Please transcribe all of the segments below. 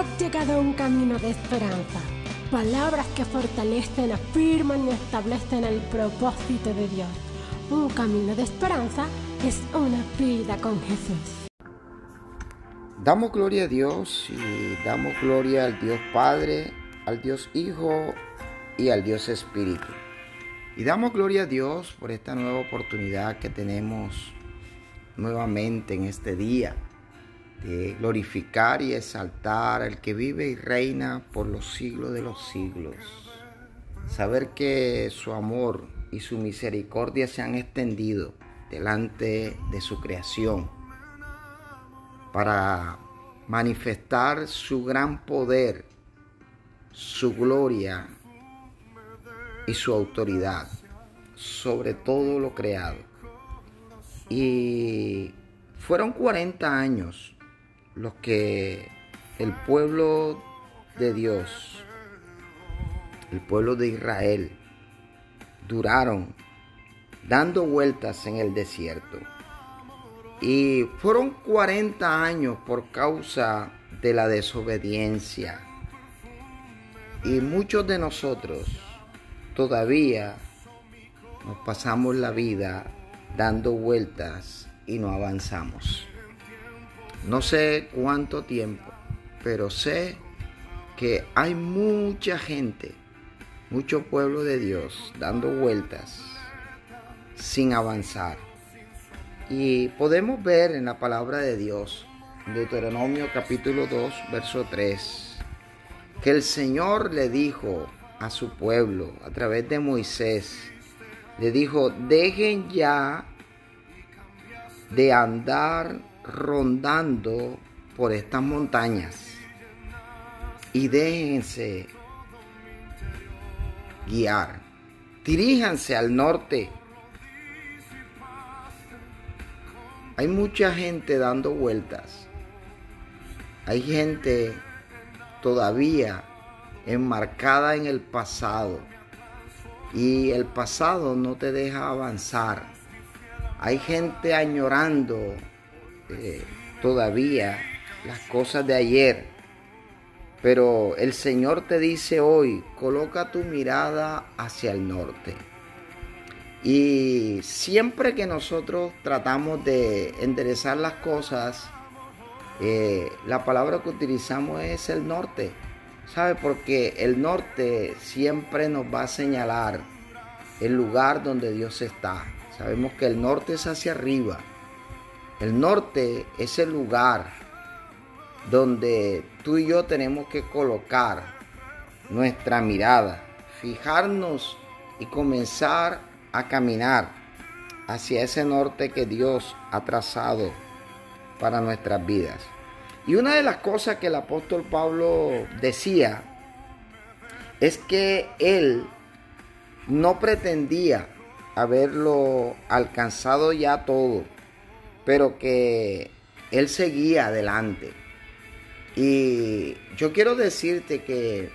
has llegado a un camino de esperanza. Palabras que fortalecen, afirman y establecen el propósito de Dios. Un camino de esperanza es una vida con Jesús. Damos gloria a Dios y damos gloria al Dios Padre, al Dios Hijo y al Dios Espíritu. Y damos gloria a Dios por esta nueva oportunidad que tenemos nuevamente en este día de glorificar y exaltar al que vive y reina por los siglos de los siglos. Saber que su amor y su misericordia se han extendido delante de su creación para manifestar su gran poder, su gloria y su autoridad sobre todo lo creado. Y fueron 40 años los que el pueblo de Dios, el pueblo de Israel, duraron dando vueltas en el desierto. Y fueron 40 años por causa de la desobediencia. Y muchos de nosotros todavía nos pasamos la vida dando vueltas y no avanzamos. No sé cuánto tiempo, pero sé que hay mucha gente, mucho pueblo de Dios dando vueltas sin avanzar. Y podemos ver en la palabra de Dios, Deuteronomio capítulo 2, verso 3, que el Señor le dijo a su pueblo a través de Moisés, le dijo, dejen ya de andar rondando por estas montañas y déjense guiar. Diríjanse al norte. Hay mucha gente dando vueltas. Hay gente todavía enmarcada en el pasado. Y el pasado no te deja avanzar. Hay gente añorando eh, todavía las cosas de ayer. Pero el Señor te dice hoy, coloca tu mirada hacia el norte. Y siempre que nosotros tratamos de enderezar las cosas, eh, la palabra que utilizamos es el norte. ¿Sabe? Porque el norte siempre nos va a señalar el lugar donde Dios está. Sabemos que el norte es hacia arriba. El norte es el lugar donde tú y yo tenemos que colocar nuestra mirada, fijarnos y comenzar a caminar hacia ese norte que Dios ha trazado para nuestras vidas. Y una de las cosas que el apóstol Pablo decía es que él no pretendía haberlo alcanzado ya todo pero que Él seguía adelante. Y yo quiero decirte que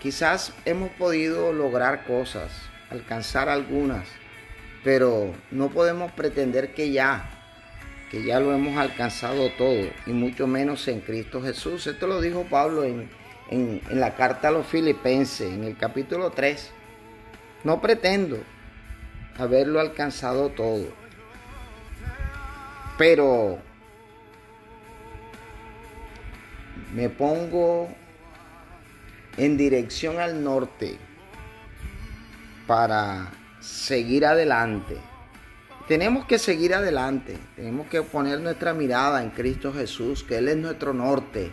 quizás hemos podido lograr cosas, alcanzar algunas, pero no podemos pretender que ya, que ya lo hemos alcanzado todo, y mucho menos en Cristo Jesús. Esto lo dijo Pablo en, en la carta a los filipenses, en el capítulo 3. No pretendo haberlo alcanzado todo pero me pongo en dirección al norte para seguir adelante. Tenemos que seguir adelante, tenemos que poner nuestra mirada en Cristo Jesús, que Él es nuestro norte,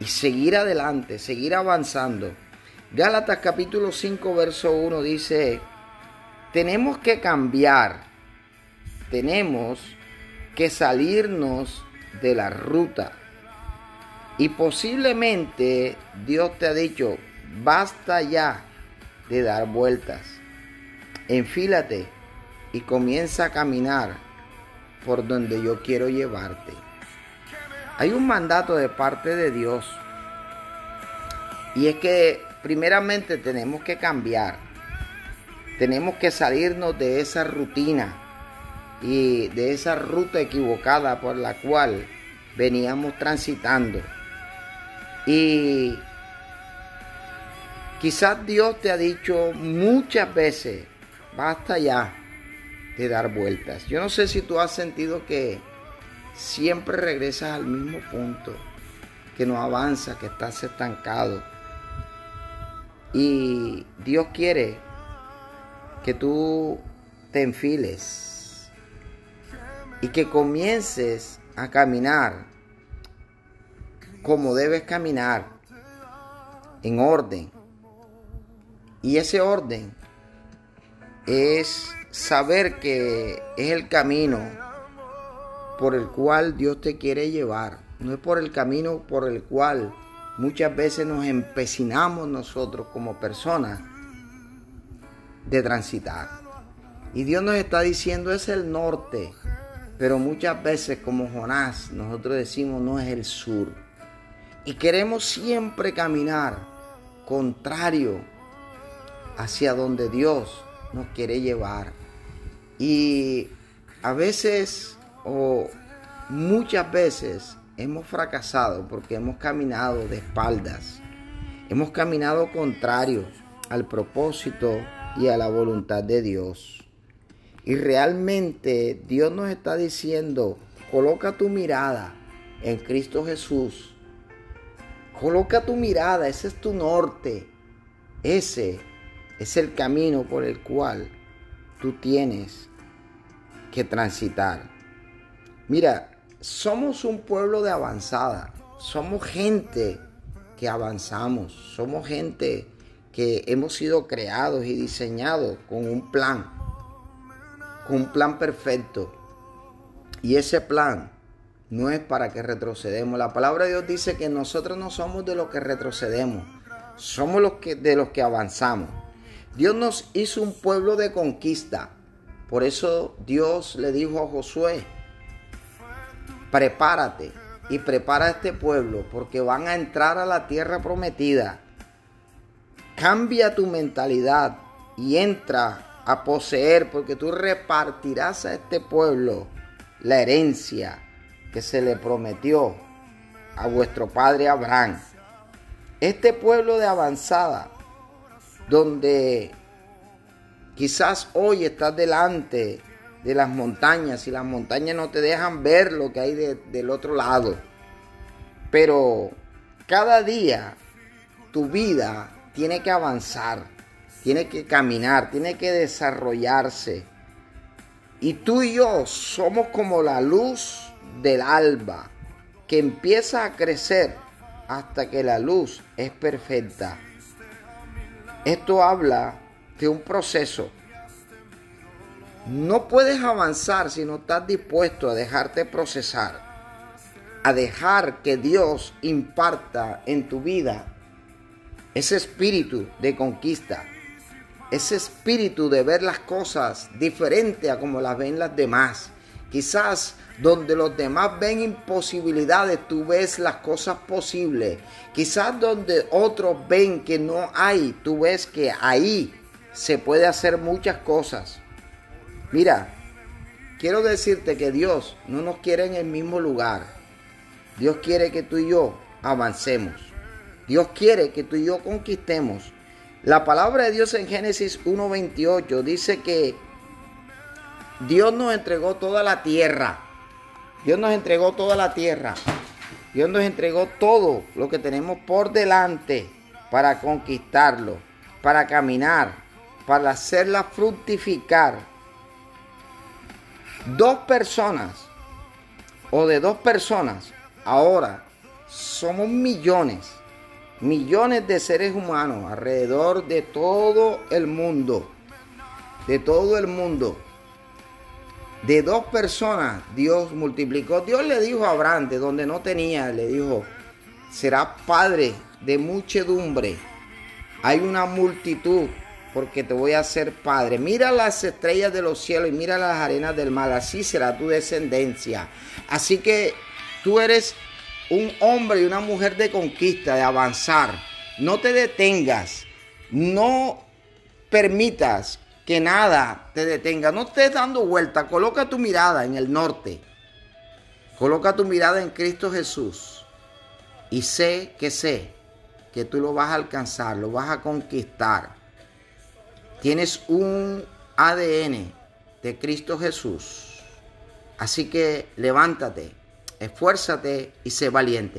y seguir adelante, seguir avanzando. Gálatas capítulo 5, verso 1 dice, tenemos que cambiar, tenemos que salirnos de la ruta. Y posiblemente Dios te ha dicho, basta ya de dar vueltas. Enfílate y comienza a caminar por donde yo quiero llevarte. Hay un mandato de parte de Dios. Y es que primeramente tenemos que cambiar. Tenemos que salirnos de esa rutina y de esa ruta equivocada por la cual veníamos transitando. Y quizás Dios te ha dicho muchas veces, basta ya de dar vueltas. Yo no sé si tú has sentido que siempre regresas al mismo punto, que no avanza, que estás estancado. Y Dios quiere que tú te enfiles y que comiences a caminar como debes caminar, en orden. Y ese orden es saber que es el camino por el cual Dios te quiere llevar. No es por el camino por el cual muchas veces nos empecinamos nosotros como personas de transitar. Y Dios nos está diciendo es el norte, pero muchas veces como Jonás nosotros decimos no es el sur. Y queremos siempre caminar contrario hacia donde Dios nos quiere llevar. Y a veces o muchas veces hemos fracasado porque hemos caminado de espaldas. Hemos caminado contrario al propósito y a la voluntad de Dios. Y realmente Dios nos está diciendo, coloca tu mirada en Cristo Jesús. Coloca tu mirada, ese es tu norte. Ese es el camino por el cual tú tienes que transitar. Mira, somos un pueblo de avanzada, somos gente que avanzamos, somos gente que hemos sido creados y diseñados con un plan, con un plan perfecto. Y ese plan no es para que retrocedemos. La palabra de Dios dice que nosotros no somos de los que retrocedemos, somos los que, de los que avanzamos. Dios nos hizo un pueblo de conquista. Por eso Dios le dijo a Josué, prepárate y prepara a este pueblo porque van a entrar a la tierra prometida. Cambia tu mentalidad y entra a poseer porque tú repartirás a este pueblo la herencia que se le prometió a vuestro padre Abraham. Este pueblo de avanzada, donde quizás hoy estás delante de las montañas y las montañas no te dejan ver lo que hay del otro lado. Pero cada día tu vida tiene que avanzar, tiene que caminar, tiene que desarrollarse. Y tú y yo somos como la luz del alba que empieza a crecer hasta que la luz es perfecta. Esto habla de un proceso no puedes avanzar si no estás dispuesto a dejarte procesar, a dejar que Dios imparta en tu vida ese espíritu de conquista, ese espíritu de ver las cosas diferente a como las ven las demás. Quizás donde los demás ven imposibilidades, tú ves las cosas posibles. Quizás donde otros ven que no hay, tú ves que ahí se puede hacer muchas cosas. Mira, quiero decirte que Dios no nos quiere en el mismo lugar. Dios quiere que tú y yo avancemos. Dios quiere que tú y yo conquistemos. La palabra de Dios en Génesis 1.28 dice que Dios nos entregó toda la tierra. Dios nos entregó toda la tierra. Dios nos entregó todo lo que tenemos por delante para conquistarlo, para caminar, para hacerla fructificar dos personas o de dos personas, ahora somos millones, millones de seres humanos alrededor de todo el mundo, de todo el mundo. De dos personas Dios multiplicó. Dios le dijo a Abraham, de donde no tenía, le dijo, será padre de muchedumbre. Hay una multitud porque te voy a hacer padre. Mira las estrellas de los cielos y mira las arenas del mar, así será tu descendencia. Así que tú eres un hombre y una mujer de conquista, de avanzar. No te detengas, no permitas que nada te detenga, no estés dando vuelta, coloca tu mirada en el norte, coloca tu mirada en Cristo Jesús Y sé que sé que tú lo vas a alcanzar, lo vas a conquistar. Tienes un ADN de Cristo Jesús. Así que levántate, esfuérzate y sé valiente.